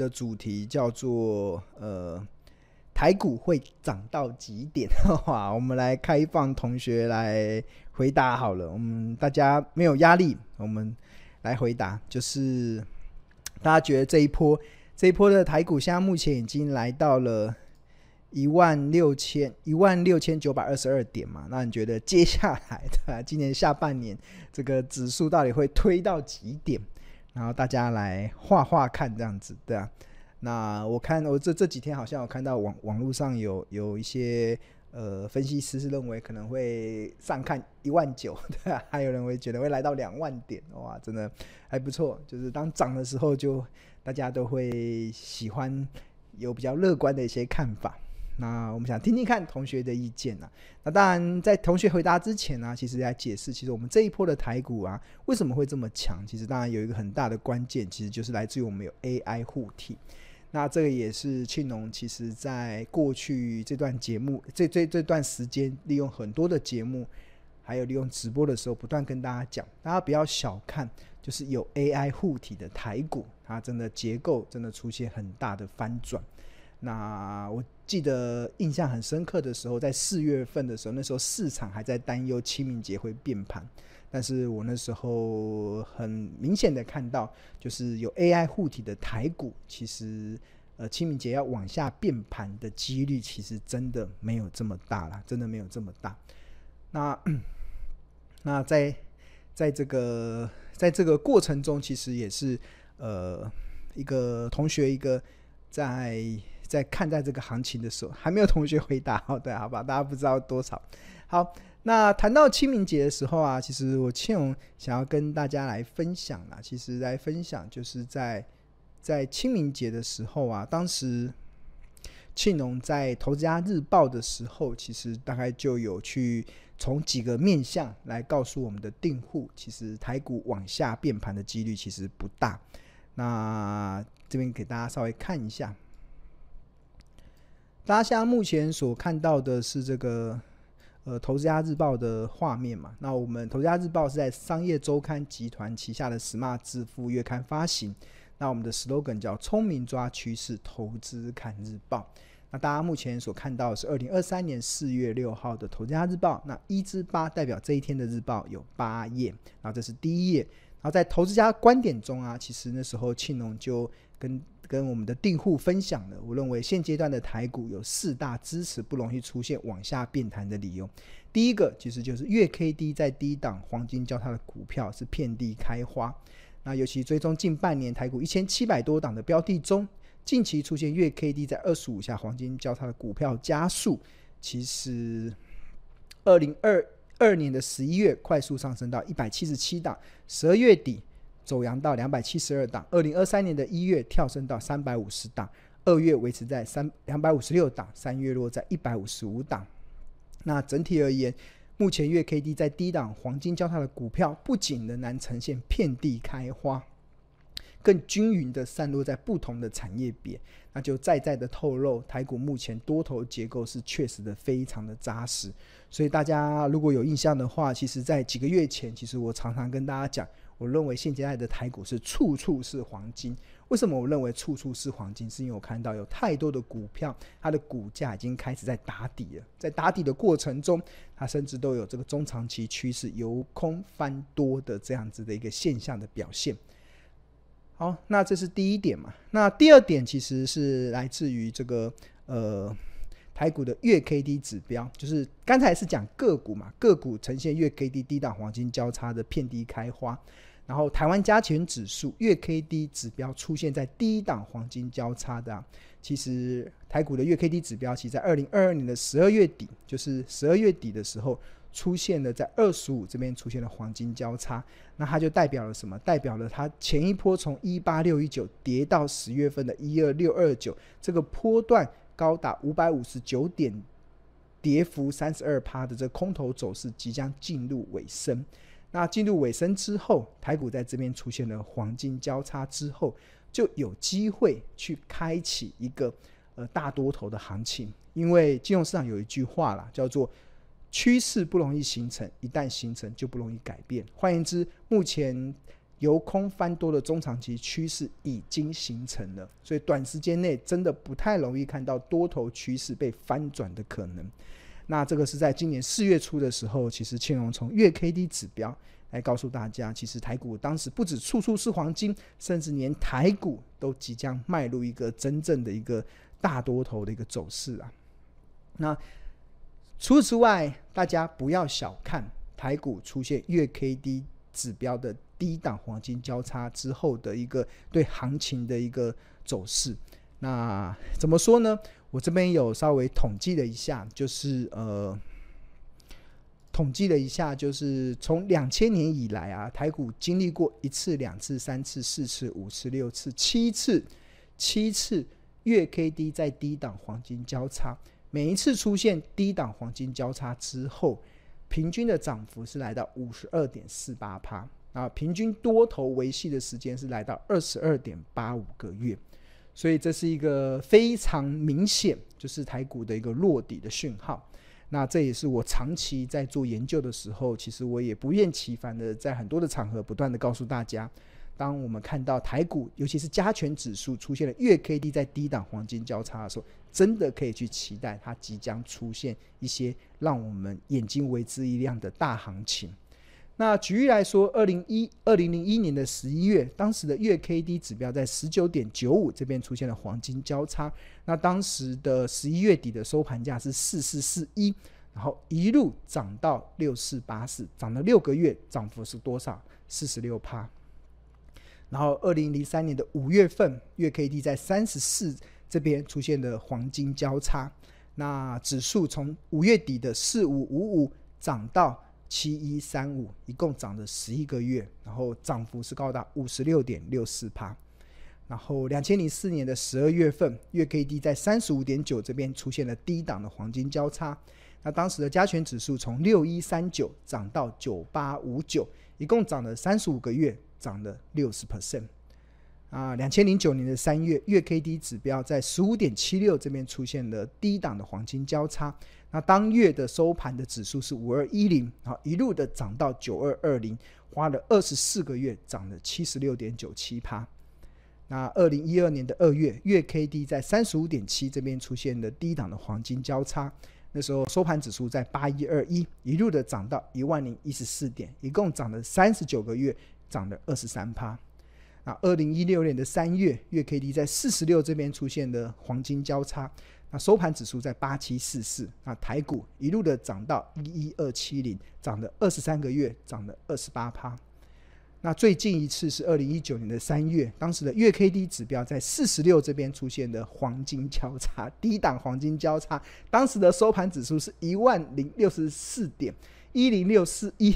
的主题叫做呃，台股会涨到几点？的话，我们来开放同学来回答好了，我们大家没有压力，我们来回答，就是大家觉得这一波这一波的台股现在目前已经来到了。一万六千一万六千九百二十二点嘛，那你觉得接下来的今年下半年这个指数到底会推到几点？然后大家来画画看这样子，对啊。那我看我这这几天好像有看到网网络上有有一些呃分析师是认为可能会上看一万九，对啊，还有人会觉得会来到两万点，哇，真的还不错。就是当涨的时候，就大家都会喜欢有比较乐观的一些看法。那我们想听听看同学的意见呢、啊？那当然，在同学回答之前呢、其实来解释，其实我们这一波的台股啊，为什么会这么强？其实当然有一个很大的关键，其实就是来自于我们有 AI 护体。那这个也是庆农，其实在过去这段节目，这这这段时间，利用很多的节目，还有利用直播的时候，不断跟大家讲，大家不要小看，就是有 AI 护体的台股，它真的结构真的出现很大的翻转。那我记得印象很深刻的时候，在四月份的时候，那时候市场还在担忧清明节会变盘，但是我那时候很明显的看到，就是有 AI 护体的台股，其实呃清明节要往下变盘的几率，其实真的没有这么大了，真的没有这么大。那那在在这个在这个过程中，其实也是呃一个同学一个在。在看待这个行情的时候，还没有同学回答，好，对，好吧，大家不知道多少。好，那谈到清明节的时候啊，其实我庆荣想要跟大家来分享啦。其实来分享就是在在清明节的时候啊，当时庆荣在《投资家日报》的时候，其实大概就有去从几个面向来告诉我们的订户，其实台股往下变盘的几率其实不大。那这边给大家稍微看一下。大家现在目前所看到的是这个呃《投资家日报》的画面嘛？那我们《投资家日报》是在商业周刊集团旗下的 Smart 致富月刊发行。那我们的 slogan 叫“聪明抓趋势，投资看日报”。那大家目前所看到的是二零二三年四月六号的《投资家日报》。那一至八代表这一天的日报有八页，然后这是第一页。然后在投资家观点中啊，其实那时候庆农就跟跟我们的订户分享了，我认为现阶段的台股有四大支持不容易出现往下变盘的理由。第一个其实就是月 K D 在低档黄金交叉的股票是遍地开花。那尤其追踪近半年台股一千七百多档的标的中，近期出现月 K D 在二十五下黄金交叉的股票加速，其实二零二二年的十一月快速上升到一百七十七档，十二月底。走阳到两百七十二档，二零二三年的一月跳升到三百五十档，二月维持在三两百五十六档，三月落在一百五十五档。那整体而言，目前月 K D 在低档黄金交叉的股票，不仅仍然呈现遍地开花，更均匀的散落在不同的产业别，那就再再的透露台股目前多头结构是确实的非常的扎实。所以大家如果有印象的话，其实在几个月前，其实我常常跟大家讲。我认为现阶段的台股是处处是黄金。为什么我认为处处是黄金？是因为我看到有太多的股票，它的股价已经开始在打底了。在打底的过程中，它甚至都有这个中长期趋势由空翻多的这样子的一个现象的表现。好，那这是第一点嘛。那第二点其实是来自于这个呃台股的月 K D 指标，就是刚才是讲个股嘛，个股呈现月 K D 低档黄金交叉的遍地开花。然后台湾加权指数月 K D 指标出现在低档黄金交叉的，啊，其实台股的月 K D 指标，其实在二零二二年的十二月底，就是十二月底的时候，出现了在二十五这边出现了黄金交叉，那它就代表了什么？代表了它前一波从一八六一九跌到十月份的一二六二九，这个波段高达五百五十九点，跌幅三十二趴的这个空头走势即将进入尾声。那进入尾声之后，台股在这边出现了黄金交叉之后，就有机会去开启一个呃大多头的行情。因为金融市场有一句话啦，叫做趋势不容易形成，一旦形成就不容易改变。换言之，目前由空翻多的中长期趋势已经形成了，所以短时间内真的不太容易看到多头趋势被翻转的可能。那这个是在今年四月初的时候，其实庆荣从月 K D 指标来告诉大家，其实台股当时不止处处是黄金，甚至连台股都即将迈入一个真正的一个大多头的一个走势啊。那除此之外，大家不要小看台股出现月 K D 指标的低档黄金交叉之后的一个对行情的一个走势。那怎么说呢？我这边有稍微统计了一下，就是呃，统计了一下，就是从两千年以来啊，台股经历过一次、两次、三次、四次、五次、六次、七次、七次月 K D 在低档黄金交叉，每一次出现低档黄金交叉之后，平均的涨幅是来到五十二点四八趴啊，平均多头维系的时间是来到二十二点八五个月。所以这是一个非常明显，就是台股的一个落底的讯号。那这也是我长期在做研究的时候，其实我也不厌其烦的在很多的场合不断的告诉大家，当我们看到台股，尤其是加权指数出现了月 K D 在低档黄金交叉的时候，真的可以去期待它即将出现一些让我们眼睛为之一亮的大行情。那举例来说，二零一二零零一年的十一月，当时的月 K D 指标在十九点九五这边出现了黄金交叉。那当时的十一月底的收盘价是四四四一，然后一路涨到六四八四，涨了六个月，涨幅是多少？四十六趴。然后二零零三年的五月份，月 K D 在三十四这边出现了黄金交叉，那指数从五月底的四五五五涨到。七一三五，一共涨了十一个月，然后涨幅是高达五十六点六四帕。然后两千零四年的十二月份，月 K D 在三十五点九这边出现了低档的黄金交叉。那当时的加权指数从六一三九涨到九八五九，一共涨了三十五个月，涨了六十 percent。啊，两千零九年的三月，月 K D 指标在十五点七六这边出现了低档的黄金交叉。那当月的收盘的指数是五二一零，然后一路的涨到九二二零，花了二十四个月，涨了七十六点九七趴。那二零一二年的二月，月 K D 在三十五点七这边出现了低档的黄金交叉，那时候收盘指数在八一二一，一路的涨到一万零一十四点，一共涨了三十九个月，涨了二十三趴。那二零一六年的三月，月 K D 在四十六这边出现的黄金交叉。那收盘指数在八七四四，那台股一路的涨到一一二七零，涨了二十三个月，涨了二十八趴。那最近一次是二零一九年的三月，当时的月 K D 指标在四十六这边出现的黄金交叉，低档黄金交叉，当时的收盘指数是一万零六十四点一零六四一。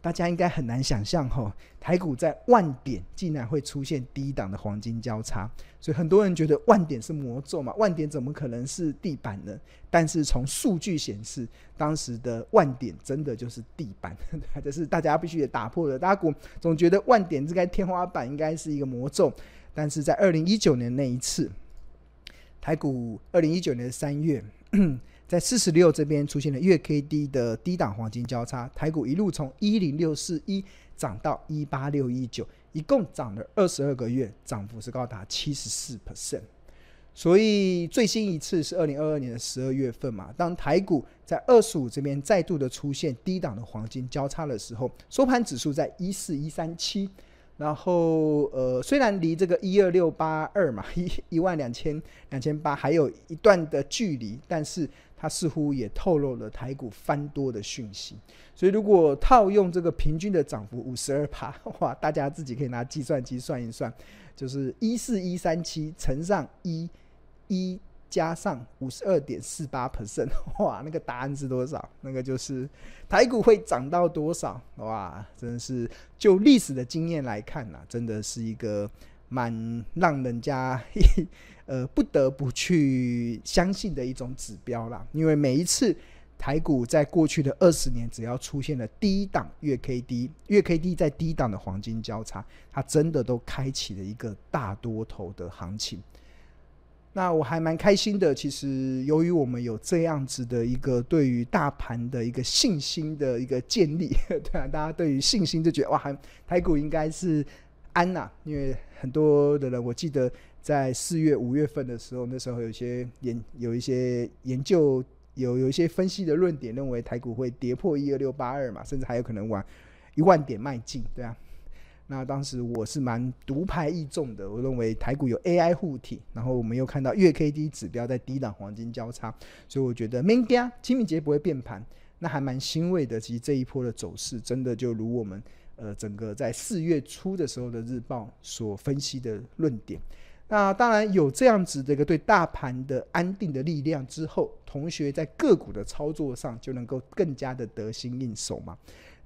大家应该很难想象，吼，台股在万点竟然会出现低档的黄金交叉，所以很多人觉得万点是魔咒嘛？万点怎么可能是地板呢？但是从数据显示，当时的万点真的就是地板，这是大家必须得打破的。大家总觉得万点这个天花板应该是一个魔咒，但是在二零一九年那一次，台股二零一九年的三月。在四十六这边出现了月 K D 的低档黄金交叉，台股一路从一零六四一涨到一八六一九，一共涨了二十二个月，涨幅是高达七十四 percent。所以最新一次是二零二二年的十二月份嘛，当台股在二十五这边再度的出现低档的黄金交叉的时候，收盘指数在一四一三七。然后，呃，虽然离这个一二六八二嘛，一一万两千两千八还有一段的距离，但是它似乎也透露了台股翻多的讯息。所以，如果套用这个平均的涨幅五十二趴，哇，大家自己可以拿计算机算一算，就是一四一三七乘上一一。加上五十二点四八 percent，哇，那个答案是多少？那个就是台股会涨到多少？哇，真的是就历史的经验来看呐、真的是一个蛮让人家 呃不得不去相信的一种指标啦。因为每一次台股在过去的二十年，只要出现了低档月 K D，月 K D 在低档的黄金交叉，它真的都开启了一个大多头的行情。那我还蛮开心的。其实由于我们有这样子的一个对于大盘的一个信心的一个建立，对啊，大家对于信心就觉得哇，台股应该是安呐、因为很多的人，我记得在四月、五月份的时候，那时候有些研有一些研究，有有一些分析的论点，认为台股会跌破一二六八二嘛，甚至还有可能往一万点迈进，对啊。那当时我是蛮独排异众的，我认为台股有 AI 护体，然后我们又看到月 K D 指标在低档黄金交叉，所以我觉得明天清明节不会变盘，那还蛮欣慰的。其实这一波的走势真的就如我们呃整个在四月初的时候的日报所分析的论点。那当然有这样子的一个对大盘的安定的力量之后，同学在个股的操作上就能够更加的得心应手嘛。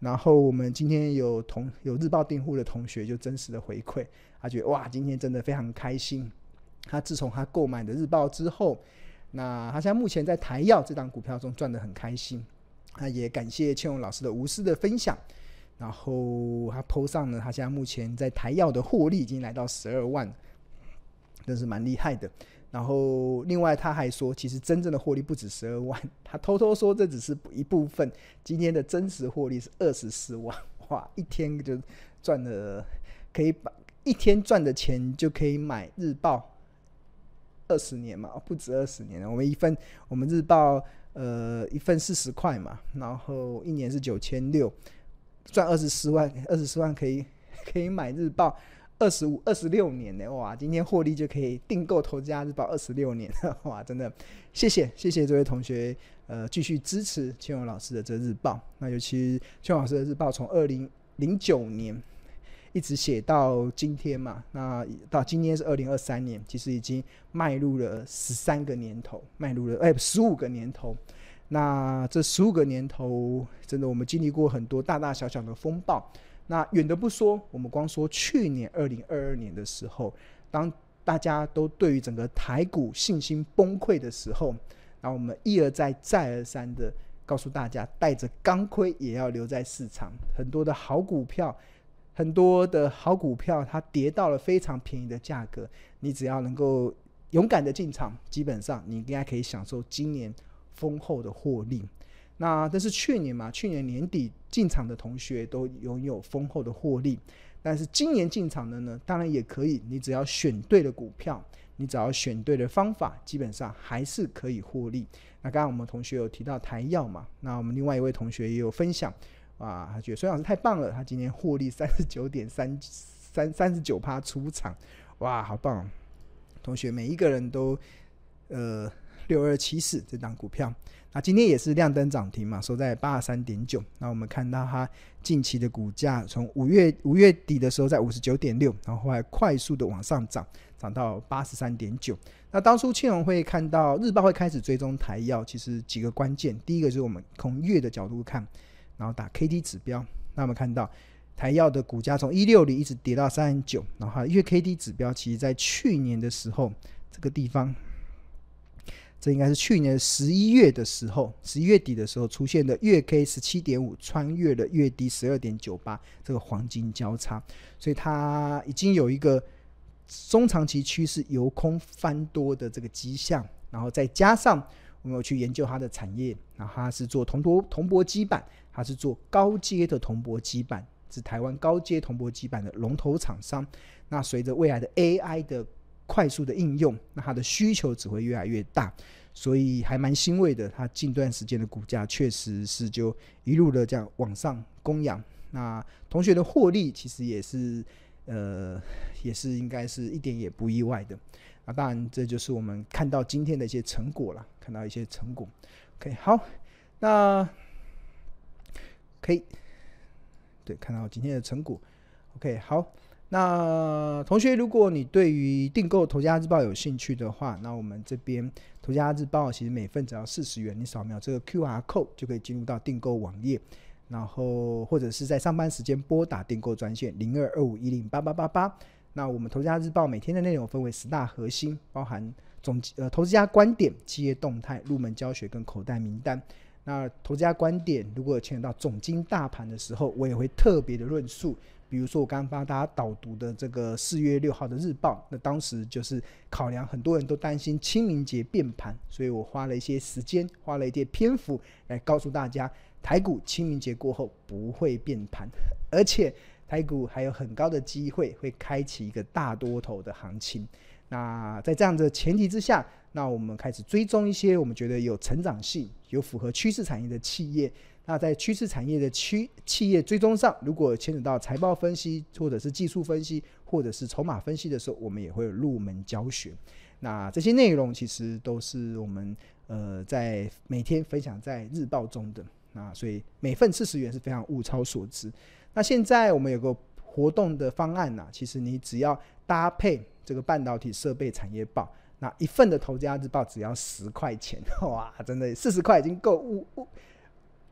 然后我们今天有同有日报订户的同学就真实的回馈，他觉得哇，今天真的非常开心。他自从他购买的日报之后，那他现在目前在台药这档股票中赚得很开心。那也感谢倩蓉老师的无私的分享。然后他 po 上了他现在目前在台药的获利已经来到十二万，真是蛮厉害的。然后，另外他还说，其实真正的获利不止十二 万，他偷偷说这只是一部分。今天的真实获利是二十四万，哇，一天就赚了，可以把一天赚的钱就可以买日报二十年嘛，不止二十年。我们一份，我们日报呃一份四十块嘛，然后一年是九千六，赚二十四万，二十四万可以可以买日报。二十五、二十六年呢，哇！今天获利就可以订购《投资家日报》二十六年，哇！真的，谢谢谢谢这位同学，呃，继续支持倩蓉老师的这日报。那尤其倩蓉老师的日报，从二零零九年一直写到今天嘛，那到今天是二零二三年，其实已经迈入了十三个年头，迈入了哎十五个年头。那这十五个年头，真的我们经历过很多大大小小的风暴。那远的不说，我们光说去年二零二二年的时候，当大家都对于整个台股信心崩溃的时候，那我们一而再再而三的告诉大家，带着钢盔也要留在市场。很多的好股票，很多的好股票，它跌到了非常便宜的价格，你只要能够勇敢的进场，基本上你应该可以享受今年丰厚的获利。那这是去年嘛？去年年底进场的同学都拥有丰厚的获利，但是今年进场的呢，当然也可以。你只要选对了股票，你只要选对了方法，基本上还是可以获利。那刚刚我们同学有提到台药嘛？那我们另外一位同学也有分享，啊，他觉得孙老师太棒了，他今年获利三十九点三三三十九趴出场，哇，好棒！同学每一个人都呃六二七四这档股票。那今天也是亮灯涨停嘛，收在八十三点九。那我们看到它近期的股价，从五月五月底的时候在五十九点六，然后后来快速的往上涨，涨到八十三点九。那当初倩蓉会看到日报会开始追踪台药，其实几个关键，第一个就是我们从月的角度看，然后打 K D 指标，那我们看到台药的股价从一六零一直跌到三十九，然后月 K D 指标其实在去年的时候这个地方。这应该是去年十一月的时候，十一月底的时候出现的月 K 十七点五穿越了月低十二点九八这个黄金交叉，所以它已经有一个中长期趋势由空翻多的这个迹象，然后再加上我们有去研究它的产业，然后它是做铜箔铜箔基板，它是做高阶的铜箔基板，是台湾高阶铜箔基板的龙头厂商。那随着未来的 AI 的快速的应用，那它的需求只会越来越大，所以还蛮欣慰的。它近段时间的股价确实是就一路的这样往上供养。那同学的获利其实也是，呃，也是应该是一点也不意外的。那当然，这就是我们看到今天的一些成果了，看到一些成果。OK，好，那可以，对，看到今天的成果。OK，好。那同学，如果你对于订购《投家日报》有兴趣的话，那我们这边《投家日报》其实每份只要四十元，你扫描这个 QR code 就可以进入到订购网页，然后或者是在上班时间拨打订购专线零二二五一零八八八八。那我们《投家日报》每天的内容分为十大核心，包含总呃投资家观点、企业动态、入门教学跟口袋名单。那投资家观点如果牵扯到总经大盘的时候，我也会特别的论述。比如说我刚刚帮大家导读的这个四月六号的日报，那当时就是考量很多人都担心清明节变盘，所以我花了一些时间，花了一些篇幅来告诉大家，台股清明节过后不会变盘，而且台股还有很高的机会会开启一个大多头的行情。那在这样的前提之下，那我们开始追踪一些我们觉得有成长性、有符合趋势产业的企业。那在趋势产业的区企业追踪上，如果牵扯到财报分析，或者是技术分析，或者是筹码分析的时候，我们也会入门教学。那这些内容其实都是我们呃在每天分享在日报中的。那所以每份四十元是非常物超所值。那现在我们有个活动的方案呐，其实你只要搭配这个半导体设备产业报，那一份的投资家日报只要十块钱，哇，真的四十块已经够物物。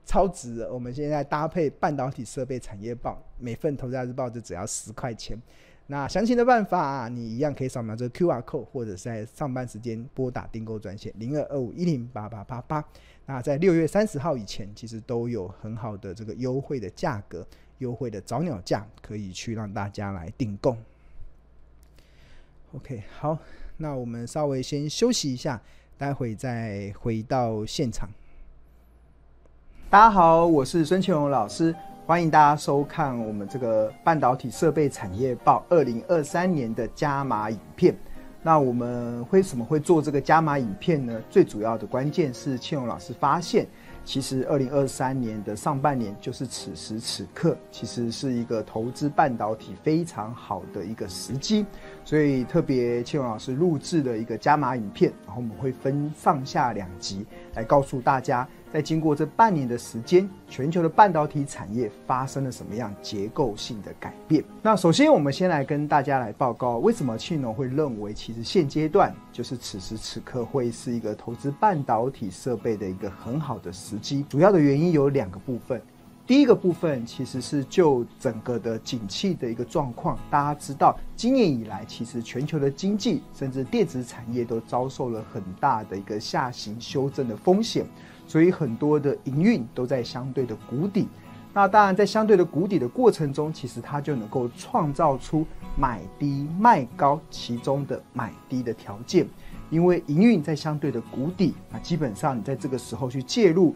超值了！我们现在搭配半导体设备产业报，每份投资家日报就只要十块钱。那详情的办法，你一样可以扫描这个 QR code，或者是在上班时间拨打订购专线零二二五一零八八八八。那在六月三十号以前，其实都有很好的这个优惠的价格，优惠的早鸟价，可以去让大家来订购。OK，好，那我们稍微先休息一下，待会再回到现场。大家好，我是孙庆荣老师，欢迎大家收看我们这个半导体设备产业报二零二三年的加码影片。那我们为什么会做这个加码影片呢？最主要的关键是庆荣老师发现，其实二零二三年的上半年就是此时此刻，其实是一个投资半导体非常好的一个时机，所以特别庆荣老师录制了一个加码影片，然后我们会分上下两集来告诉大家。在经过这半年的时间，全球的半导体产业发生了什么样结构性的改变？那首先，我们先来跟大家来报告，为什么庆农会认为，其实现阶段就是此时此刻会是一个投资半导体设备的一个很好的时机。主要的原因有两个部分。第一个部分其实是就整个的景气的一个状况，大家知道，今年以来，其实全球的经济甚至电子产业都遭受了很大的一个下行修正的风险。所以很多的营运都在相对的谷底，那当然在相对的谷底的过程中，其实它就能够创造出买低卖高其中的买低的条件，因为营运在相对的谷底，那基本上你在这个时候去介入，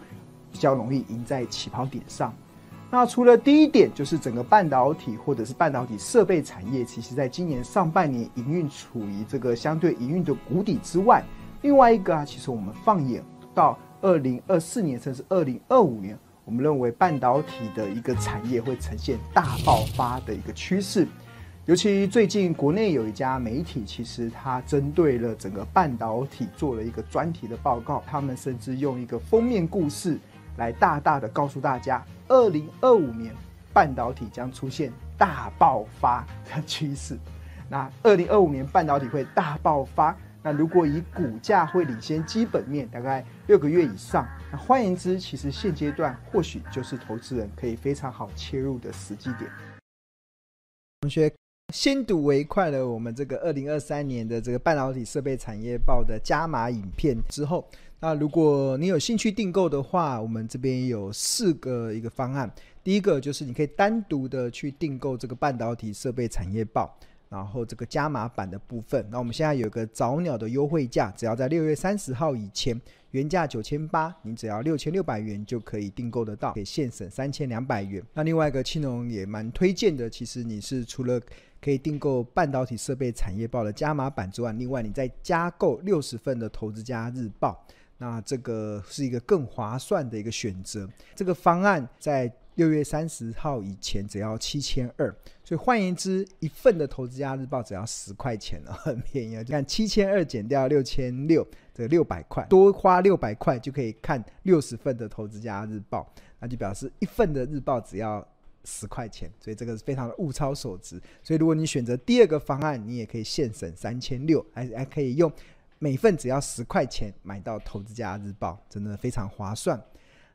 比较容易赢在起跑点上。那除了第一点，就是整个半导体或者是半导体设备产业，其实在今年上半年营运处于这个相对营运的谷底之外，另外一个啊，其实我们放眼到。二零二四年甚至二零二五年，我们认为半导体的一个产业会呈现大爆发的一个趋势。尤其最近国内有一家媒体，其实它针对了整个半导体做了一个专题的报告。他们甚至用一个封面故事来大大的告诉大家，二零二五年半导体将出现大爆发的趋势。那二零二五年半导体会大爆发。那如果以股价会领先基本面大概六个月以上，换言之，其实现阶段或许就是投资人可以非常好切入的时机点。同学先睹为快了，我们这个二零二三年的这个半导体设备产业报的加码影片之后，那如果你有兴趣订购的话，我们这边有四个一个方案。第一个就是你可以单独的去订购这个半导体设备产业报。然后这个加码版的部分，那我们现在有个早鸟的优惠价，只要在六月三十号以前，原价九千八，你只要六千六百元就可以订购得到，可以现省三千两百元。那另外一个青龙也蛮推荐的，其实你是除了可以订购半导体设备产业报的加码版之外，另外你再加购六十份的投资家日报，那这个是一个更划算的一个选择。这个方案在。六月三十号以前只要七千二，所以换言之，一份的投资家日报只要十块钱了，很便宜啊！就看七千二减掉六千六，这六百块，多花六百块就可以看六十份的投资家日报，那就表示一份的日报只要十块钱，所以这个是非常的物超所值。所以如果你选择第二个方案，你也可以现省三千六，还还可以用每份只要十块钱买到投资家日报，真的非常划算。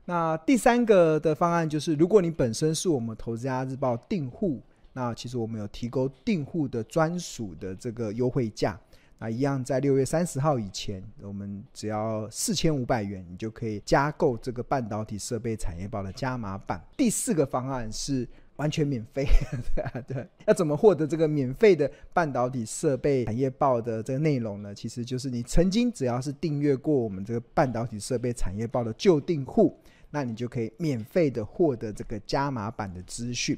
那第三个的方案就是，如果你本身是我们投资家日报订户，那其实我们有提供订户的专属的这个优惠价，那一样在六月三十号以前，我们只要四千五百元，你就可以加购这个半导体设备产业报的加码版。第四个方案是，完全免费，对啊，对。要怎么获得这个免费的半导体设备产业报的这个内容呢？其实就是你曾经只要是订阅过我们这个半导体设备产业报的旧订户，那你就可以免费的获得这个加码版的资讯。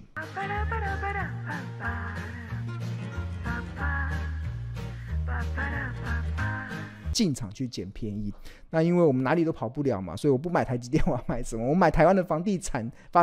进场去捡便宜，那因为我们哪里都跑不了嘛，所以我不买台积电，我要买什么？我买台湾的房地产发